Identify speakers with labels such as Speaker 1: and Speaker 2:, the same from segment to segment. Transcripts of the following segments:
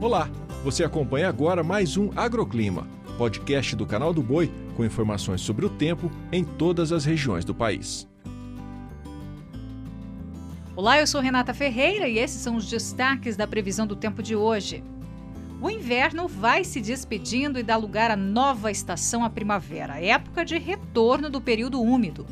Speaker 1: Olá, você acompanha agora mais um Agroclima, podcast do canal do Boi com informações sobre o tempo em todas as regiões do país.
Speaker 2: Olá, eu sou Renata Ferreira e esses são os destaques da previsão do tempo de hoje. O inverno vai se despedindo e dá lugar à nova estação, a primavera, época de retorno do período úmido.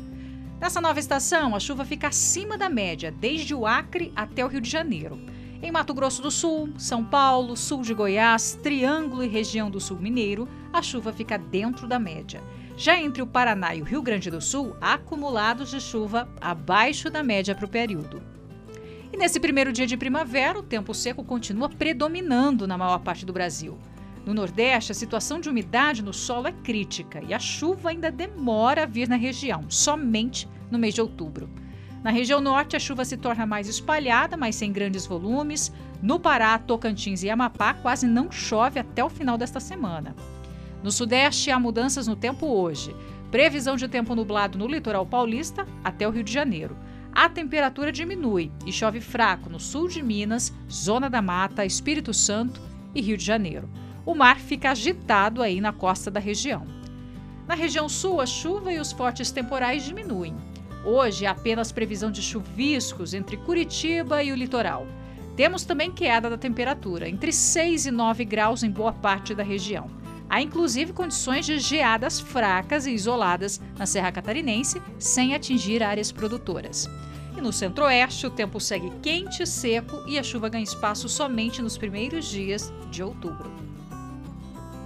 Speaker 2: Nessa nova estação, a chuva fica acima da média, desde o Acre até o Rio de Janeiro. Em Mato Grosso do Sul, São Paulo, sul de Goiás, Triângulo e região do Sul Mineiro, a chuva fica dentro da média. Já entre o Paraná e o Rio Grande do Sul, acumulados de chuva abaixo da média para o período. E nesse primeiro dia de primavera, o tempo seco continua predominando na maior parte do Brasil. No Nordeste, a situação de umidade no solo é crítica e a chuva ainda demora a vir na região, somente no mês de outubro. Na região norte, a chuva se torna mais espalhada, mas sem grandes volumes. No Pará, Tocantins e Amapá, quase não chove até o final desta semana. No sudeste, há mudanças no tempo hoje. Previsão de tempo nublado no litoral paulista até o Rio de Janeiro. A temperatura diminui e chove fraco no sul de Minas, Zona da Mata, Espírito Santo e Rio de Janeiro. O mar fica agitado aí na costa da região. Na região sul, a chuva e os fortes temporais diminuem. Hoje, apenas previsão de chuviscos entre Curitiba e o litoral. Temos também queda da temperatura, entre 6 e 9 graus em boa parte da região. Há inclusive condições de geadas fracas e isoladas na Serra Catarinense, sem atingir áreas produtoras. E no centro-oeste, o tempo segue quente e seco e a chuva ganha espaço somente nos primeiros dias de outubro.